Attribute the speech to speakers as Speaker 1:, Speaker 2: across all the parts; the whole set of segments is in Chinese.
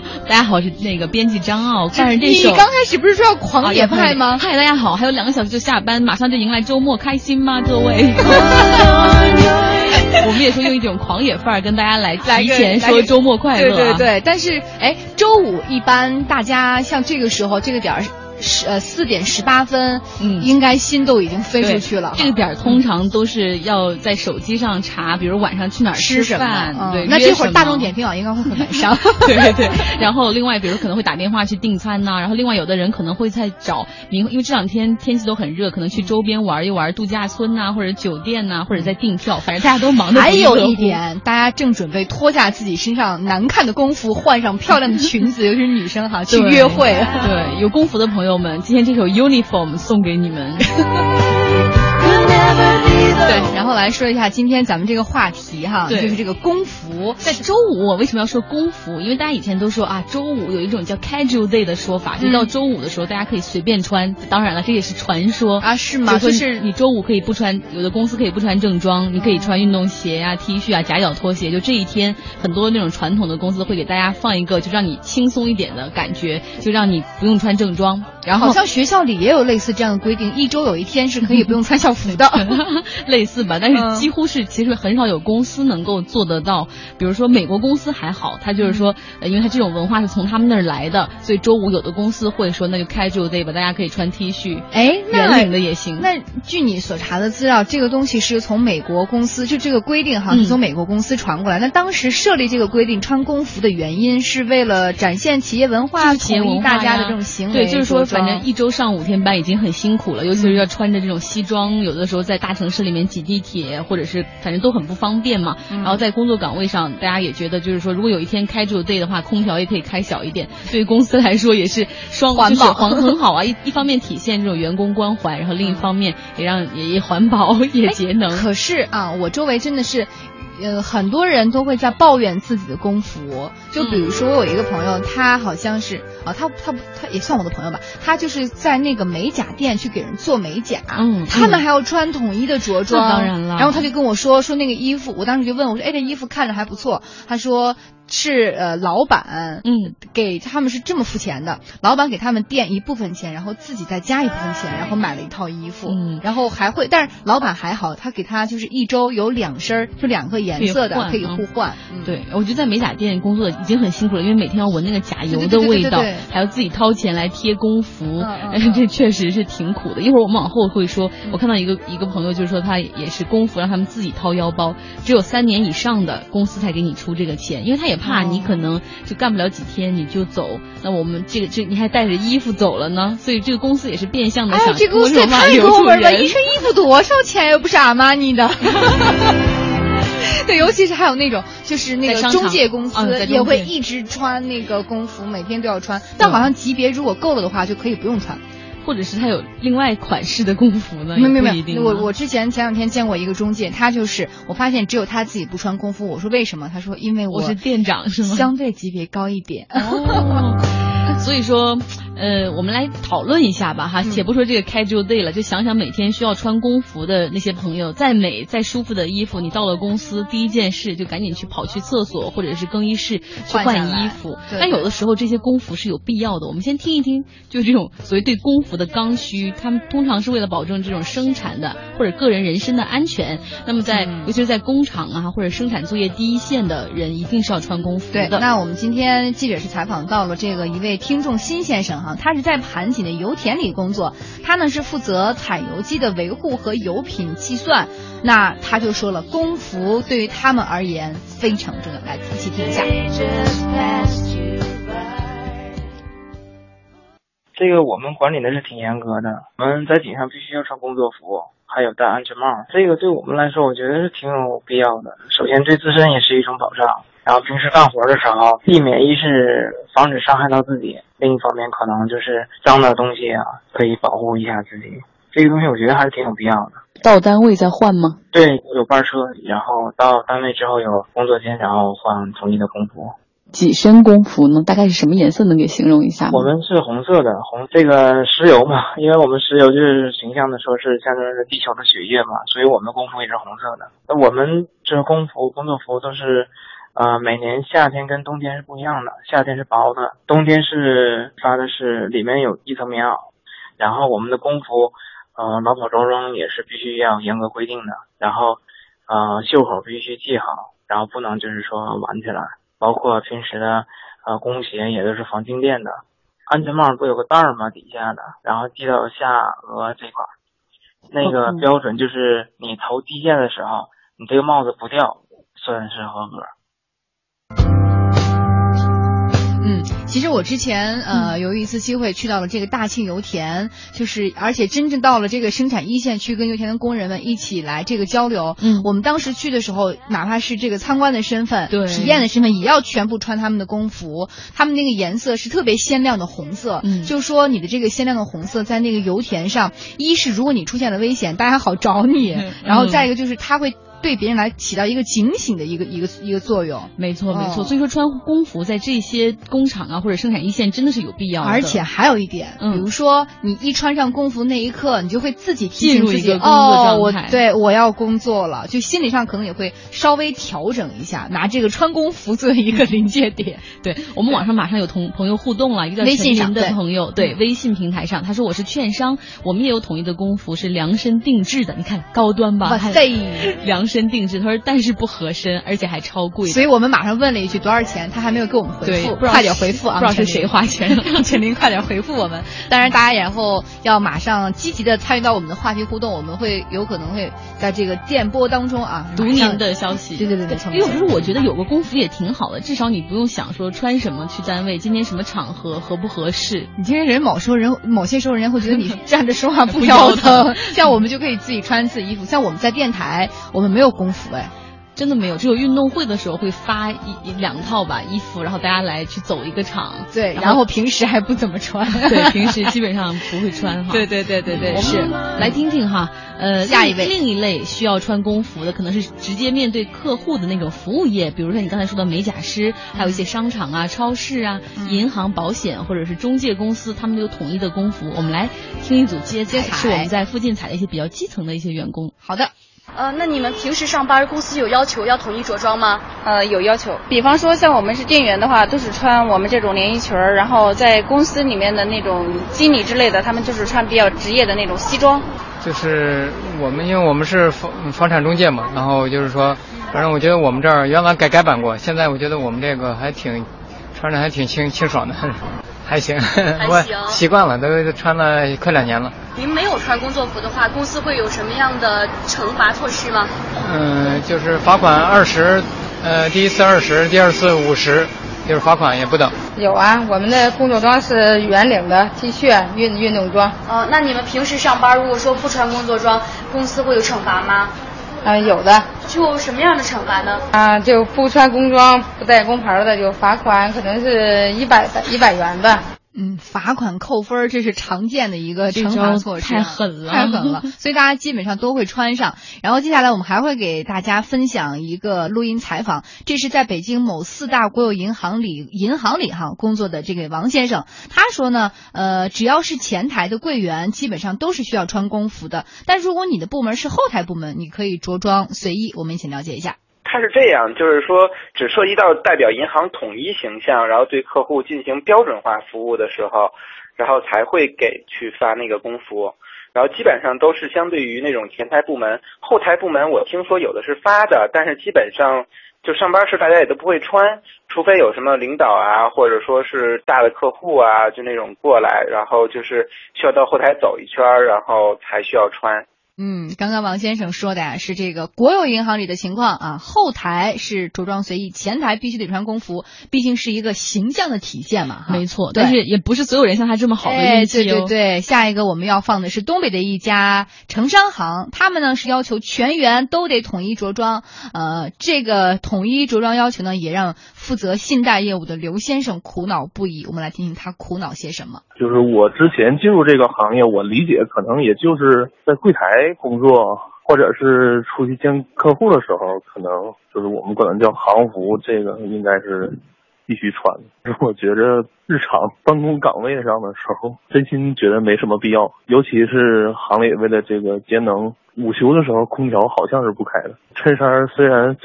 Speaker 1: 大家好，我是那个编辑张傲，但是这首。
Speaker 2: 你刚开始不是说要狂野派吗？
Speaker 1: 嗨，大家好，还有两个小时就下班，马上就迎来周末，开心吗，各位？我们也说用一种狂野范儿跟大家来提前说周末快
Speaker 2: 乐。对对对，但是哎，周五一般大家像这个时候这个点儿。十呃四点十八分，嗯，应该心都已经飞出去了。
Speaker 1: 这个点儿通常都是要在手机上查，比如晚上去哪儿吃饭。对，
Speaker 2: 那这会儿大众点评网应该会很难上。
Speaker 1: 对对对。然后另外，比如可能会打电话去订餐呐。然后另外，有的人可能会在找明，因为这两天天气都很热，可能去周边玩一玩度假村呐，或者酒店呐，或者在订票。反正大家都忙的。
Speaker 2: 还有一点，大家正准备脱下自己身上难看的工服，换上漂亮的裙子，尤其是女生哈，去约会。
Speaker 1: 对，有工服的朋友我们，今天这首。uniform 送给你们。
Speaker 2: 对，然后来说一下今天咱们这个话题哈，就是这个工服。
Speaker 1: 在周五，我为什么要说工服？因为大家以前都说啊，周五有一种叫 casual day 的说法，就到周五的时候大家可以随便穿。当然了，这也是传说
Speaker 2: 啊，是吗？
Speaker 1: 就是你周五可以不穿，有的公司可以不穿正装，你可以穿运动鞋啊、T 恤啊、夹脚拖鞋。就这一天，很多那种传统的公司会给大家放一个，就让你轻松一点的感觉，就让你不用穿正装。然后
Speaker 2: 好像学校里也有类似这样的规定，一周有一天是可以不用穿校服的。
Speaker 1: 类似吧，但是几乎是其实很少有公司能够做得到。比如说美国公司还好，他就是说，因为他这种文化是从他们那儿来的，所以周五有的公司会说那就 casual day 吧，大家可以穿 T 恤，
Speaker 2: 哎，
Speaker 1: 圆领的也行。
Speaker 2: 那据你所查的资料，这个东西是从美国公司就这个规定哈，是从美国公司传过来。那当时设立这个规定穿工服的原因是为了展现企业文化，统一大家的这种行为。
Speaker 1: 对，就是说反正一周上五天班已经很辛苦了，尤其是要穿着这种西装，有的时候在大城市里面挤地铁或者是反正都很不方便嘛。然后在工作岗位上，大家也觉得就是说，如果有一天开住 day 的话，空调也可以开小一点，对于公司来说也是双
Speaker 2: 环保，
Speaker 1: 环很好啊。一一方面体现这种员工关怀，然后另一方面也让也也环保 也节能。
Speaker 2: 可是啊，我周围真的是。呃，很多人都会在抱怨自己的工服，就比如说我有一个朋友，他好像是啊，他他他也算我的朋友吧，他就是在那个美甲店去给人做美甲，嗯，他们还要穿统一的着装，
Speaker 1: 当然了，
Speaker 2: 然后他就跟我说说那个衣服，我当时就问我说，哎，这衣服看着还不错，他说。是呃，老板嗯，给他们是这么付钱的，老板给他们垫一部分钱，然后自己再加一部分钱，然后买了一套衣服，嗯，然后还会，但是老板还好，他给他就是一周有两身，就两个颜色的可以互换。
Speaker 1: 对，我觉得在美甲店工作已经很辛苦了，因为每天要闻那个甲油的味道，还要自己掏钱来贴工服，这确实是挺苦的。一会儿我们往后会说，我看到一个一个朋友就是说他也是工服让他们自己掏腰包，只有三年以上的公司才给你出这个钱，因为他也。怕你可能就干不了几天你就走，那我们这个这你还带着衣服走了呢，所以这个公司也是变相的想
Speaker 2: 这个公司也太抠门了，一身衣服多少钱又不是阿玛尼的。对，尤其是还有那种就是那个中介公司也会一直穿那个工服，每天都要穿，但好像级别如果够了的话就可以不用穿。
Speaker 1: 或者是他有另外款式的工服呢？
Speaker 2: 没有没有，我我之前前两天见过一个中介，他就是我发现只有他自己不穿工服。我说为什么？他说因为
Speaker 1: 我是店长是吗？
Speaker 2: 相对级别高一点。
Speaker 1: 所以说。呃，我们来讨论一下吧，哈，且不说这个 casual day 了，就想想每天需要穿工服的那些朋友，再美再舒服的衣服，你到了公司第一件事就赶紧去跑去厕所或者是更衣室去换衣服。但有的时候这些工服是有必要的。我们先听一听，就这种所谓对工服的刚需，他们通常是为了保证这种生产的或者个人人身的安全。那么在尤其是在工厂啊或者生产作业第一线的人，一定是要穿工服
Speaker 2: 的。对，那我们今天记者是采访到了这个一位听众新先生哈。他是在盘锦的油田里工作，他呢是负责采油机的维护和油品计算。那他就说了，工服对于他们而言非常重要。来，一起听一下。
Speaker 3: 这个我们管理的是挺严格的，我们在井上必须要穿工作服，还有戴安全帽。这个对我们来说，我觉得是挺有必要的。首先对自身也是一种保障。然后平时干活的时候，避免一是防止伤害到自己，另一方面可能就是脏的东西啊，可以保护一下自己。这个东西我觉得还是挺有必要的。
Speaker 1: 到单位再换吗？
Speaker 3: 对，有班车，然后到单位之后有工作间，然后换统一的工服。
Speaker 1: 几身工服呢？大概是什么颜色？能给形容一下吗？
Speaker 3: 我们是红色的，红这个石油嘛，因为我们石油就是形象的说是象征着地球的血液嘛，所以我们的工服也是红色的。那我们这工服、工作服都是。呃，每年夏天跟冬天是不一样的，夏天是薄的，冬天是发的是里面有一层棉袄，然后我们的工服，呃，劳保着装也是必须要严格规定的，然后，呃，袖口必须系好，然后不能就是说挽起来，包括平时的呃工鞋也都是防静电的，安全帽不有个带儿吗？底下的，然后系到下颚这块儿，那个标准就是你头低下的时候，你这个帽子不掉，算是合格。
Speaker 2: 其实我之前呃有一次机会去到了这个大庆油田，就是而且真正到了这个生产一线去跟油田的工人们一起来这个交流。
Speaker 1: 嗯，
Speaker 2: 我们当时去的时候，哪怕是这个参观的身份、
Speaker 1: 对
Speaker 2: 体验的身份，也要全部穿他们的工服。他们那个颜色是特别鲜亮的红色，
Speaker 1: 嗯
Speaker 2: 就说你的这个鲜亮的红色在那个油田上，一是如果你出现了危险，大家好找你；
Speaker 1: 嗯
Speaker 2: 然后再一个就是它会对别人来起到一个警醒的一个一个一个作用。
Speaker 1: 没错没错。
Speaker 2: 哦
Speaker 1: 所以说穿工服在这些工厂啊或者生产一线真的是有必要的，
Speaker 2: 而且还有一点，
Speaker 1: 嗯
Speaker 2: 比如说你一穿上工服那一刻，你就会自己提
Speaker 1: 进入
Speaker 2: 醒自己，
Speaker 1: 一个工作
Speaker 2: 哦，
Speaker 1: 状态
Speaker 2: 我对我要工作了，就心理上可能也会稍微调整一下，拿这个穿工服作为一个临界点。
Speaker 1: 对我们网上马上有同朋友互动了，一个
Speaker 2: 微信上
Speaker 1: 的
Speaker 2: 对
Speaker 1: 朋友，对微信平台上，他说我是券商，我们也有统一的工服，是量身定制的，你看高端吧？还
Speaker 2: 哇塞！
Speaker 1: 量身身定制，他说但是不合身，而且还超贵。
Speaker 2: 所以我们马上问了一句多少钱，他还没有给我们回，复，快点回复啊！
Speaker 1: 不知道是谁花钱了。
Speaker 2: 请您，快点回复我们。当然，大家然后要马上积极的参与到我们的话题互动，我们会有可能会在这个电波当中啊
Speaker 1: 读您的消息，
Speaker 2: 对对对对
Speaker 1: 因为有时候我觉得有个工服也挺好的，至少你不用想说穿什么去单位，今天什么场合合不合适。
Speaker 2: 你今天人某时候人某些时候人家会觉得你站着说话不腰
Speaker 1: 腰
Speaker 2: 疼，像我们就可以自己穿自己衣服。像我们在电台，我们没有工服哎，
Speaker 1: 真的没有，只有运动会的时候会发一一两套吧衣服，然后大家来去走一个场。
Speaker 2: 对，然后平时还不怎么穿。
Speaker 1: 对，平时基本上不会穿哈。
Speaker 2: 对对对对对，是
Speaker 1: 来听听哈，呃，
Speaker 2: 下一位
Speaker 1: 另另一类需要穿工服的，可能是直接面对客户的那种服务业，比如说你刚才说的美甲师，还有一些商场啊、超市啊、
Speaker 2: 嗯
Speaker 1: 银行、保险或者是中介公司，他们都有统一的工服。我们来听一组接
Speaker 2: 接彩
Speaker 1: 是我们在附近采的一些比较基层的一些员工。
Speaker 2: 好的。
Speaker 4: 呃，那你们平时上班，公司有要求要统一着装吗？
Speaker 5: 呃，有要求，比方说像我们是店员的话，都是穿我们这种连衣裙儿，然后在公司里面的那种经理之类的，他们就是穿比较职业的那种西装。
Speaker 6: 就是我们，因为我们是房房产中介嘛，然后就是说，反正我觉得我们这儿原来改改版过，现在我觉得我们这个还挺穿着还挺清清爽的，还行，我
Speaker 4: 行
Speaker 6: 习惯了，都穿了快两年了。
Speaker 4: 您没有穿工作服的话，公司会有什么样的惩罚措施吗？
Speaker 6: 嗯，就是罚款二十，呃，第一次二十，第二次五十，就是罚款也不等。
Speaker 7: 有啊，我们的工作装是圆领的 T 恤运运动装，
Speaker 4: 呃，那你们平时上班，如果说不穿工作装，公司会有惩罚吗？
Speaker 7: 啊、有的
Speaker 4: 就什么样的惩罚呢？
Speaker 7: 啊、就不穿工装不带工牌的就罚款，可能是一百一百元吧。
Speaker 2: 嗯，罚款扣分儿，这是常见的一个惩罚措施啊，
Speaker 1: 太狠了
Speaker 2: 太狠了。所以大家基本上都会穿上。然后接下来我们还会给大家分享一个录音采访，这是在北京某四大国有银行里银行里哈工作的这个王先生，他说呢，呃，只要是前台的柜员，基本上都是需要穿工服的。但如果你的部门是后台部门，你可以着装随意。我们一起了解一下。
Speaker 8: 它是这样，就是说只涉及到代表银行统一形象，然后对客户进行标准化服务的时候，然后才会给去发那个工服。然后基本上都是相对于那种前台部门，后台部门我听说有的是发的，但是基本上就上班时大家也都不会穿，除非有什么领导啊，或者说是大的客户啊，就那种过来，然后就是需要到后台走一圈，然后才需要穿。
Speaker 2: 嗯，刚刚王先生说的呀是这个国有银行里的情况啊，后台是着装随意，前台必须得穿工服，毕竟是一个形象的体现嘛。
Speaker 1: 没错，但是也不是所有人像他这么好的
Speaker 2: 哎
Speaker 1: 运气哦。
Speaker 2: 对对对，下一个我们要放的是东北的一家城商行，他们呢是要求全员都得统一着装。呃，这个统一着装要求呢，也让负责信贷业务的刘先生苦恼不已。我们来听听他苦恼些什么。
Speaker 9: 就是我之前进入这个行业，我理解可能也就是在柜台工作，或者是出去见客户的时候，可能就是我们管它叫行服，这个应该是必须穿。我觉着日常办公岗位上的时候，真心觉得没什么必要，尤其是行里为了这个节能，午休的时候空调好像是不开的。衬衫虽然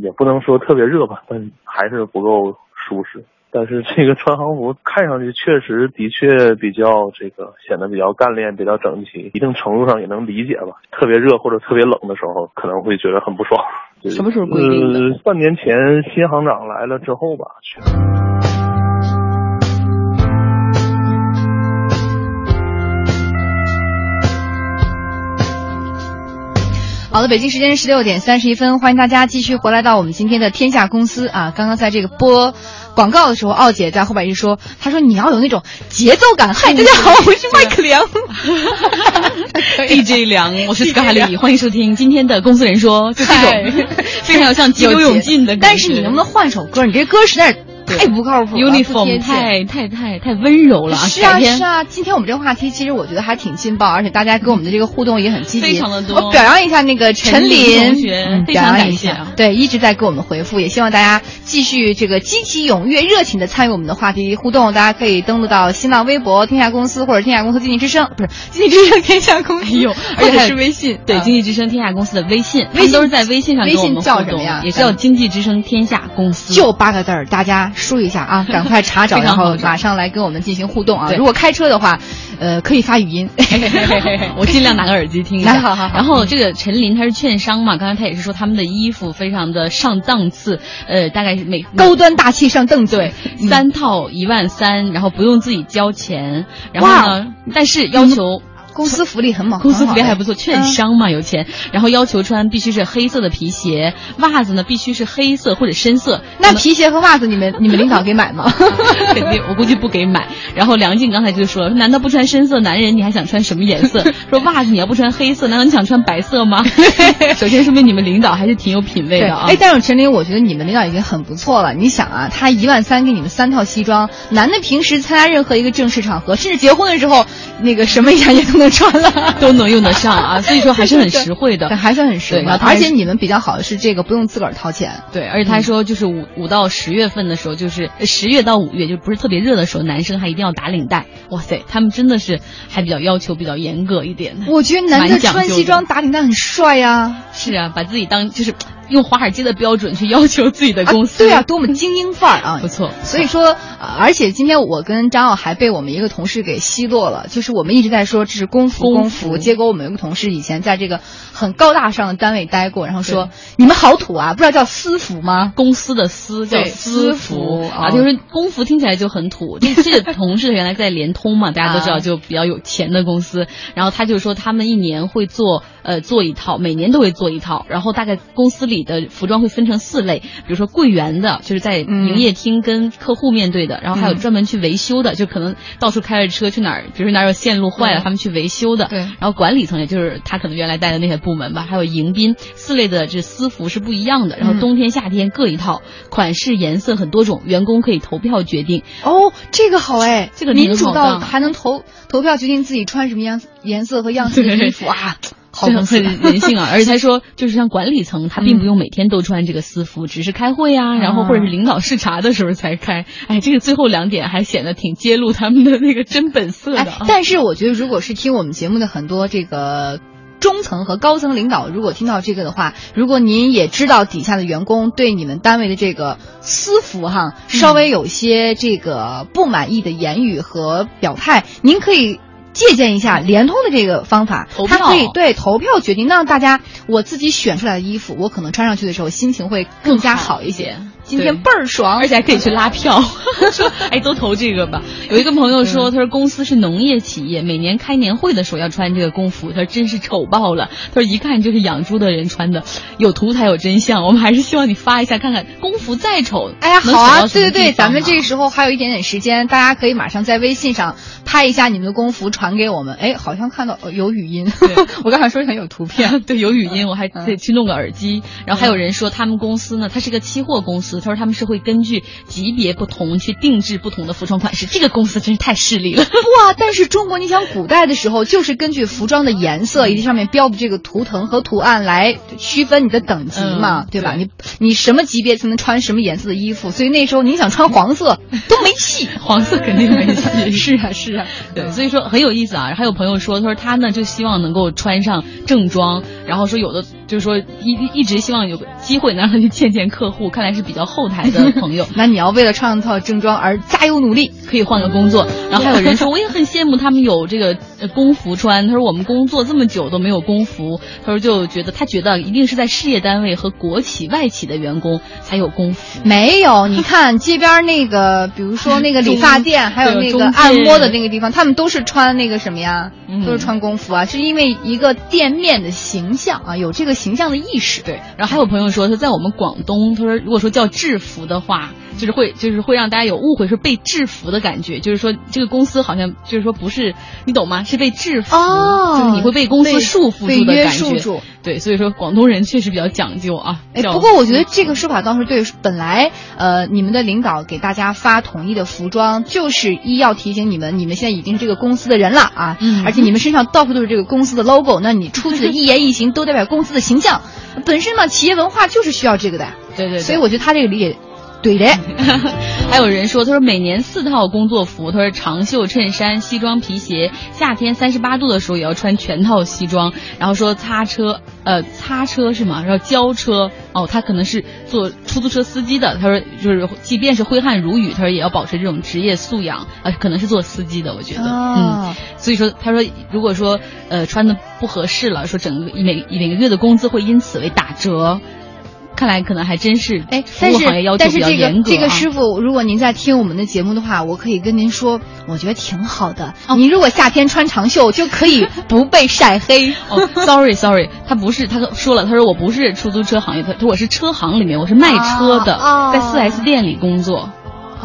Speaker 9: 也不能说特别热吧，但还是不够舒适。但是这个穿行服看上去确实的确比较这个显得比较干练、比较整齐，一定程度上也能理解吧。特别热或者特别冷的时候，可能会觉得很不爽。
Speaker 1: 什么时候规定的？
Speaker 9: 呃，半年前新行长来了之后吧。
Speaker 2: 好的，北京时间十六点三十一分，欢迎大家继续回来到我们今天的天下公司啊。刚刚在这个播广告的时候，奥姐在后边一说，她说你要有那种节奏感。嗨，大家好，我是麦克梁
Speaker 1: ，DJ 梁，我是斯卡里，欢迎收听今天的公司人说，就这种非常像急流勇进的。
Speaker 2: 但是你能不能换首歌？你这歌实在是。太不靠谱
Speaker 1: ，uniform 太太太太温柔了。
Speaker 2: 是啊是啊，今天我们这个话题其实我觉得还挺劲爆，而且大家跟我们的这个互动也很积极，
Speaker 1: 非常的多。
Speaker 2: 我表扬一下那个陈
Speaker 1: 林同学，非常感
Speaker 2: 谢。对，一直在给我们回复，也希望大家继续这个积极踊跃、热情的参与我们的话题互动。大家可以登录到新浪微博“天下公司”或者“天下公司经济之声”，不是“经济之声天下公司”，
Speaker 1: 有，
Speaker 2: 而且是微信。
Speaker 1: 对，“经济之声天下公司”的微信，微信都是在微信上。
Speaker 2: 微信叫什么呀？
Speaker 1: 也叫“经济之声天下公司”，
Speaker 2: 就八个字儿，大家输一下啊。赶快查找，然后马上来跟我们进行互动啊！如果开车的话，呃，可以发语音，
Speaker 1: 我尽量拿个耳机听。
Speaker 2: 好好。
Speaker 1: 然后这个陈琳她是券商嘛，刚才她也是说他们的衣服非常的上档次，呃，大概是每
Speaker 2: 高端大气上档次，
Speaker 1: 对，三套一万三，然后不用自己交钱，然后呢，但是要求。
Speaker 2: 公司福利很猛，
Speaker 1: 公司福利还不错，券商嘛有钱，然后要求穿必须是黑色的皮鞋，袜子呢必须是黑色或者深色。
Speaker 2: 那皮鞋和袜子你们 你们领导给买吗？
Speaker 1: 肯定，我估计不给买。然后梁静刚才就说了，难道不穿深色男人你还想穿什么颜色？说袜子你要不穿黑色，难道你想穿白色吗？首先说明你们领导还是挺有品位的啊。
Speaker 2: 哎，但是陈琳，我觉得你们领导已经很不错了。你想啊，他一万三给你们三套西装，男的平时参加任何一个正式场合，甚至结婚的时候，那个什么颜色都能穿了。
Speaker 1: 都能用得上啊，所以说还是很实惠的，
Speaker 2: 还是很实惠。而且你们比较好的是这个不用自个儿掏钱，
Speaker 1: 对。而且他说就是五五到十月份的时候，就是十月到五月就不是特别热的时候，男生还一定要打领带。哇塞，他们真的是还比较要求比较严格一点。
Speaker 2: 我觉得男的穿西装打领带很帅呀。
Speaker 1: 是啊，把自己当就是。用华尔街的标准去要求自己的公司，
Speaker 2: 对啊，多么精英范儿啊！
Speaker 1: 不错，
Speaker 2: 所以说，而且今天我跟张奥还被我们一个同事给奚落了，就是我们一直在说这是工服，工服，结果我们有个同事以前在这个很高大上的单位待过，然后说你们好土啊，不知道叫私服吗？
Speaker 1: 公司的私叫私服啊，就是工服听起来就很土。这这个同事原来在联通嘛，大家都知道就比较有钱的公司，然后他就说他们一年会做呃做一套，每年都会做一套，然后大概公司里。里的服装会分成四类，比如说柜员的，就是在营业厅跟客户面对的，然后还有专门去维修的，就可能到处开着车去哪儿，比如说哪儿有线路坏了，他们去维修的。
Speaker 2: 对。
Speaker 1: 然后管理层也就是他可能原来带的那些部门吧，还有迎宾四类的这私服是不一样的，然后冬天夏天各一套，款式颜色很多种，员工可以投票决定。
Speaker 2: 哦，这个好哎，
Speaker 1: 这个
Speaker 2: 民主到还能投投票决定自己穿什么样颜色和样式的衣服啊。
Speaker 1: 好很人性啊！而且他说，就是像管理层，他并不用每天都穿这个私服，只是开会啊，然后或者是领导视察的时候才开。哎，这个最后两点还显得挺揭露他们的那个真本色的。
Speaker 2: 但是我觉得，如果是听我们节目的很多这个中层和高层领导，如果听到这个的话，如果您也知道底下的员工对你们单位的这个私服哈，稍微有些这个不满意的言语和表态，您可以。借鉴一下联通的这个方法，它可以对投票决定，让大家我自己选出来的衣服，我可能穿上去的时候心情会更加好一些。今天倍儿爽，
Speaker 1: 而且还可以去拉票，说哎都投这个吧。有一个朋友说，他说公司是农业企业，每年开年会的时候要穿这个工服，他说真是丑爆了。他说一看就是养猪的人穿的，有图才有真相。我们还是希望你发一下看看，工服再丑，
Speaker 2: 哎呀好啊，对对对，咱们这个时候还有一点点时间，大家可以马上在微信上拍一下你们的工服传给我们。哎，好像看到有语音，我刚才说很有图片，
Speaker 1: 对，有语音，我还得去弄个耳机。然后还有人说他们公司呢，它是个期货公司。司，他说他们是会根据级别不同去定制不同的服装款式。这个公司真是太势利了。
Speaker 2: 哇！但是中国，你想古代的时候，就是根据服装的颜色以及上面标的这个图腾和图案来区分你的等级嘛，
Speaker 1: 嗯
Speaker 2: 对吧？你你什么级别才能穿什么颜色的衣服？所以那时候你想穿黄色都没戏，
Speaker 1: 黄色肯定没戏。
Speaker 2: 是啊，是啊，
Speaker 1: 对，所以说很有意思啊。还有朋友说，他说他呢就希望能够穿上正装，然后说有的就是说一一直希望有个机会能让他去见见客户，看来是比较后台的 朋友。
Speaker 2: 那你要为了穿上套正装而加油努力，
Speaker 1: 可以换个工作。然后还有人说，我也很羡慕他们有这个呃工服穿。他说我们工作这么久都没有工服，他说就觉得他觉得一定是在事业单位和国企、外企的员工才有工服。
Speaker 2: 没有，你看街边那个，比如说那个理发店，还有那个按摩的那个地方，他们都是穿那个什么呀？都是穿工服啊，是因为一个店面的形象啊，有这个形象的意识。
Speaker 1: 对，然后还有朋友说，他在我们广东，他说如果说叫制服的话，就是会就是会让大家有误会，是被制服的感觉，就是说这个公司好像就是说不是你懂吗？是被制服，
Speaker 2: 哦、
Speaker 1: 就是你会被公司束缚住的感觉。
Speaker 2: 住
Speaker 1: 对，所以说广东人确实比较讲究啊。
Speaker 2: 哎，不过我觉得这个说法倒是对。本来呃，你们的领导给大家发统一的服装，就是一要提醒你们，你们现在已经是这个公司的人了啊，
Speaker 1: 嗯、
Speaker 2: 而且你们身上到处都是这个公司的 logo，那你出去的一言一行都代表公司的形象。本身嘛，企业文化就是需要这个的。
Speaker 1: 对对,对。
Speaker 2: 所以我觉得他这个理解。对的，
Speaker 1: 还有人说，他说每年四套工作服，他说长袖衬衫、西装皮鞋，夏天三十八度的时候也要穿全套西装。然后说擦车，呃，擦车是吗？然后交车，哦，他可能是做出租车司机的。他说就是，即便是挥汗如雨，他说也要保持这种职业素养。呃，可能是做司机的，我觉得，
Speaker 2: 哦、
Speaker 1: 嗯。所以说，他说如果说呃穿的不合适了，说整个每每个月的工资会因此为打折。看来可能还真是
Speaker 2: 哎，
Speaker 1: 服务行业要求比较严格、啊、
Speaker 2: 但是这个这个师傅，如果您在听我们的节目的话，我可以跟您说，我觉得挺好的。
Speaker 1: 哦、
Speaker 2: 您如果夏天穿长袖，就可以 不被晒黑。
Speaker 1: 哦，sorry sorry，他不是，他说了，他说我不是出租车行业，他说我是车行里面，我是卖车的，
Speaker 2: 哦、
Speaker 1: 在四 S 店里工作。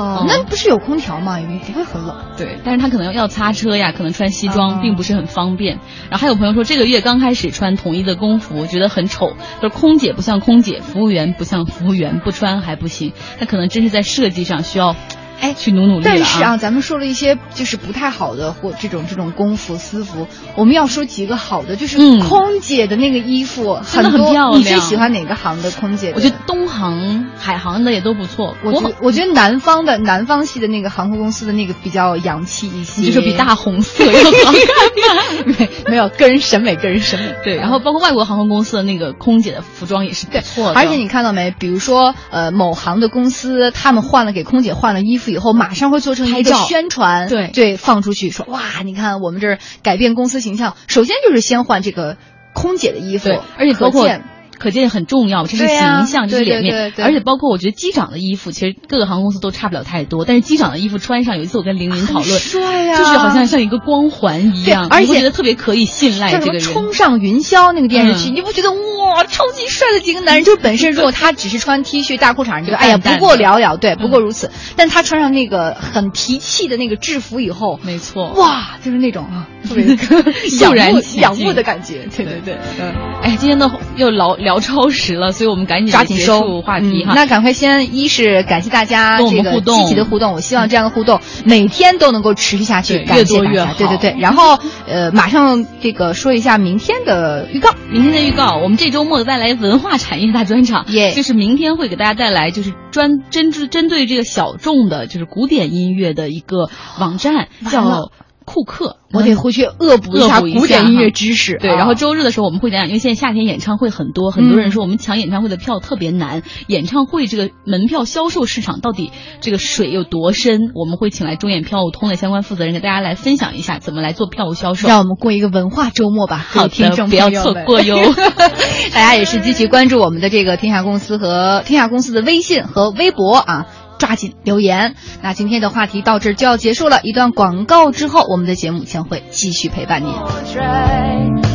Speaker 2: 哦，那不是有空调吗？也不会很冷。
Speaker 1: 对，但是他可能要擦车呀，可能穿西装、哦、并不是很方便。然后还有朋友说，这个月刚开始穿统一的工服，觉得很丑。就是空姐不像空姐，服务员不像服务员，不穿还不行。他可能真是在设计上需要。
Speaker 2: 哎，
Speaker 1: 去努努力、啊、
Speaker 2: 但是啊，咱们说了一些就是不太好的或这种这种工服私服，我们要说几个好的，就是空姐的那个衣服、
Speaker 1: 嗯、
Speaker 2: 很
Speaker 1: 多。很
Speaker 2: 你最喜欢哪个行的空姐？
Speaker 1: 我觉得东航、海航的也都不错。
Speaker 2: 我觉我觉得南方的南方系的那个航空公司的那个比较洋气一些，
Speaker 1: 就是比大红色要好看。
Speaker 2: 没没有个人审美，个人审美。
Speaker 1: 对，然后包括外国航空公司的那个空姐的服装也是不错的。
Speaker 2: 而且你看到没？比如说呃，某航的公司，他们换了给空姐换了衣服以后，马上会做成一个宣传，
Speaker 1: 对
Speaker 2: 对，放出去说哇，你看我们这儿改变公司形象，首先就是先换这个空姐的衣服，
Speaker 1: 而且包括。可见很重要，这是形象，
Speaker 2: 啊、
Speaker 1: 这是脸面，
Speaker 2: 对对。对
Speaker 1: 而且包括我觉得机长的衣服，其实各个航空公司都差不了太多，但是机长的衣服穿上，有一次我跟凌云讨论，
Speaker 2: 帅呀、啊，
Speaker 1: 就是好像像一个光环一样，
Speaker 2: 而且
Speaker 1: 觉得特别可以信赖这个人。
Speaker 2: 冲上云霄那个电视剧，
Speaker 1: 嗯、
Speaker 2: 你不觉得哇，超级帅的几个男人？就是本身如果他只是穿 T 恤大裤衩，你觉得哎呀不过了了，对，不过如此。
Speaker 1: 嗯、
Speaker 2: 但他穿上那个很提气的那个制服以后，
Speaker 1: 没错，
Speaker 2: 哇，就是那种啊，特别
Speaker 1: 肃然
Speaker 2: 仰慕的感觉，对对对，
Speaker 1: 嗯，哎，今天都又聊聊超时了。所以我们赶紧
Speaker 2: 抓紧
Speaker 1: 收话题哈、
Speaker 2: 嗯。那赶快先，一是感谢大家
Speaker 1: 跟我们互动
Speaker 2: 积极的互动，我希望这样的互动每天都能够持续下去，
Speaker 1: 越多越好。
Speaker 2: 对对对。然后呃，马上这个说一下明天的预告。
Speaker 1: 明天的预告，我们这周末带来文化产业大专场，
Speaker 2: 耶、
Speaker 1: yeah.，就是明天会给大家带来就是专针针对这个小众的，就是古典音乐的一个网站，叫。库克，
Speaker 2: 我得回去恶补
Speaker 1: 一下
Speaker 2: 古典音乐知识。
Speaker 1: 对，然后周日的时候我们会讲讲，因为现在夏天演唱会很多，很多人说我们抢演唱会的票特别难，演唱会这个门票销售市场到底这个水有多深？我们会请来中演票务通的相关负责人给大家来分享一下怎么来做票务销售。
Speaker 2: 让我们过一个文化周末吧，
Speaker 1: 好
Speaker 2: 听众
Speaker 1: 不要错过哟。
Speaker 2: 大家也是积极关注我们的这个天下公司和天下公司的微信和微博啊。抓紧留言。那今天的话题到这就要结束了，一段广告之后，我们的节目将会继续陪伴您。